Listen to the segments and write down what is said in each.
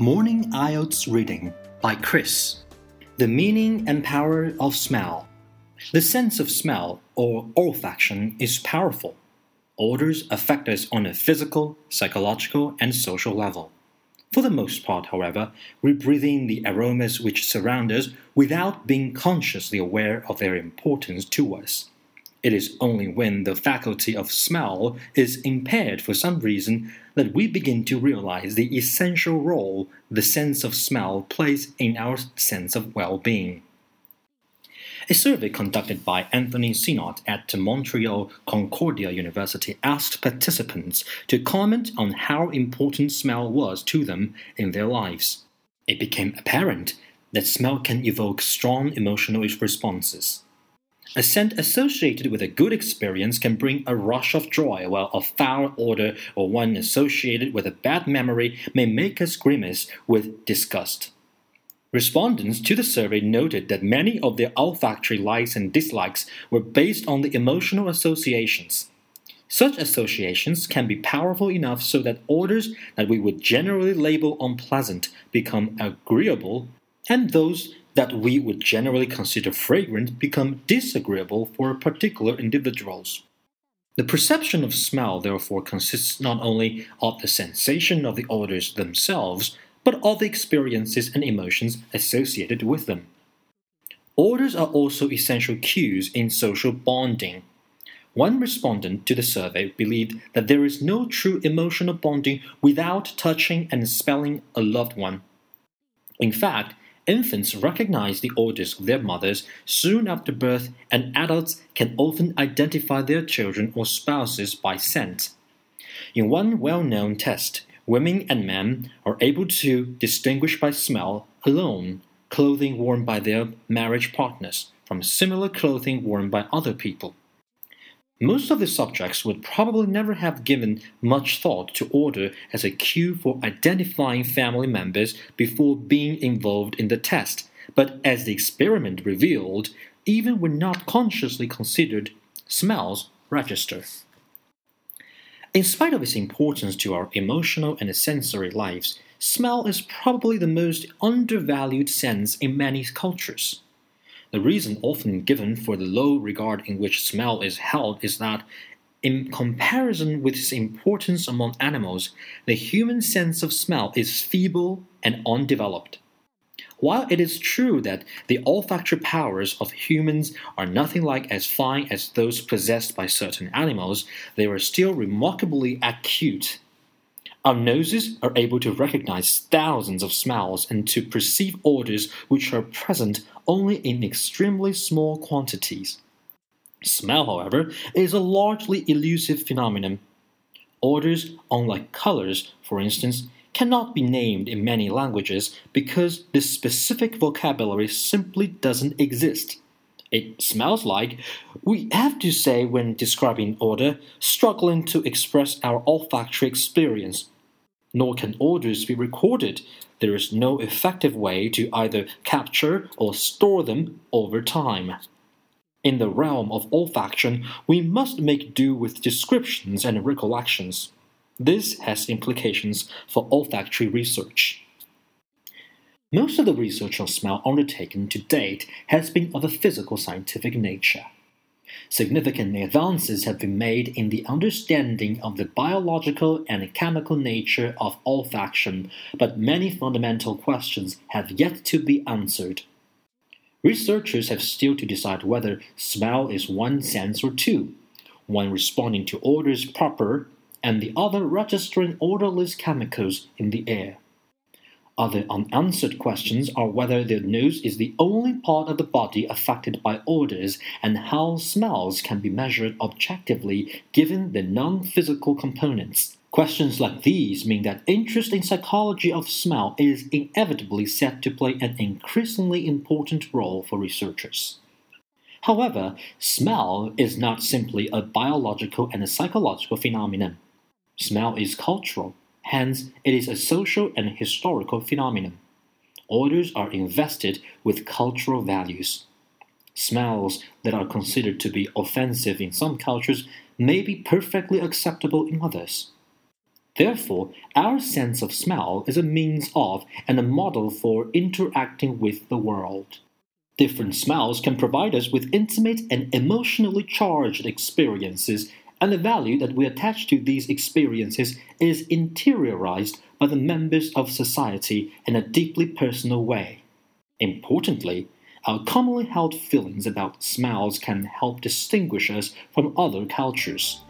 Morning IELTS Reading by Kris. The Meaning and Power of Smell. The sense of smell, or olfaction, is powerful. Odors affect us on a physical, psychological, and social level. For the most part, however, we breathe in the aromas which surround us without being consciously aware of their importance to us. It is only when the faculty of smell is impaired for some reason that we begin to realize the essential role the sense of smell plays in our sense of well being. A survey conducted by Anthony Synnott at Montreal Concordia University asked participants to comment on how important smell was to them in their lives. It became apparent that smell can evoke strong emotional responses. A scent associated with a good experience can bring a rush of joy, while a foul odor or one associated with a bad memory may make us grimace with disgust. Respondents to the survey noted that many of their olfactory likes and dislikes were based on the emotional associations. Such associations can be powerful enough so that odors that we would generally label unpleasant become agreeable, and those that we would generally consider fragrant become disagreeable for particular individuals. The perception of smell, therefore, consists not only of the sensation of the odors themselves, but of the experiences and emotions associated with them. Odors are also essential cues in social bonding. One respondent to the survey believed that there is no true emotional bonding without touching and smelling a loved one. In fact, Infants recognize the odors of their mothers soon after birth, and adults can often identify their children or spouses by scent. In one well known test, women and men are able to distinguish by smell alone clothing worn by their marriage partners from similar clothing worn by other people. Most of the subjects would probably never have given much thought to order as a cue for identifying family members before being involved in the test, but as the experiment revealed, even when not consciously considered, smells register. In spite of its importance to our emotional and sensory lives, smell is probably the most undervalued sense in many cultures. The reason often given for the low regard in which smell is held is that, in comparison with its importance among animals, the human sense of smell is feeble and undeveloped. While it is true that the olfactory powers of humans are nothing like as fine as those possessed by certain animals, they are still remarkably acute our noses are able to recognize thousands of smells and to perceive odors which are present only in extremely small quantities. Smell, however, is a largely elusive phenomenon. Odors, unlike colors, for instance, cannot be named in many languages because this specific vocabulary simply doesn't exist. It smells like, we have to say when describing odor, struggling to express our olfactory experience. Nor can orders be recorded. There is no effective way to either capture or store them over time. In the realm of olfaction, we must make do with descriptions and recollections. This has implications for olfactory research. Most of the research on smell undertaken to date has been of a physical scientific nature. Significant advances have been made in the understanding of the biological and chemical nature of olfaction, but many fundamental questions have yet to be answered. Researchers have still to decide whether smell is one sense or two, one responding to odors proper, and the other registering odorless chemicals in the air. Other unanswered questions are whether the nose is the only part of the body affected by odors and how smells can be measured objectively given the non physical components. Questions like these mean that interest in psychology of smell is inevitably set to play an increasingly important role for researchers. However, smell is not simply a biological and a psychological phenomenon. Smell is cultural, Hence, it is a social and historical phenomenon. Odors are invested with cultural values. Smells that are considered to be offensive in some cultures may be perfectly acceptable in others. Therefore, our sense of smell is a means of and a model for interacting with the world. Different smells can provide us with intimate and emotionally charged experiences, and the value that we attach to these experiences is interiorized by the members of society in a deeply personal way. Importantly, our commonly held feelings about smells can help distinguish us from other cultures.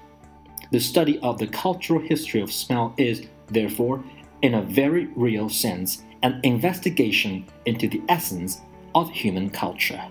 The study of the cultural history of smell is, therefore, in a very real sense, an investigation into the essence of human culture.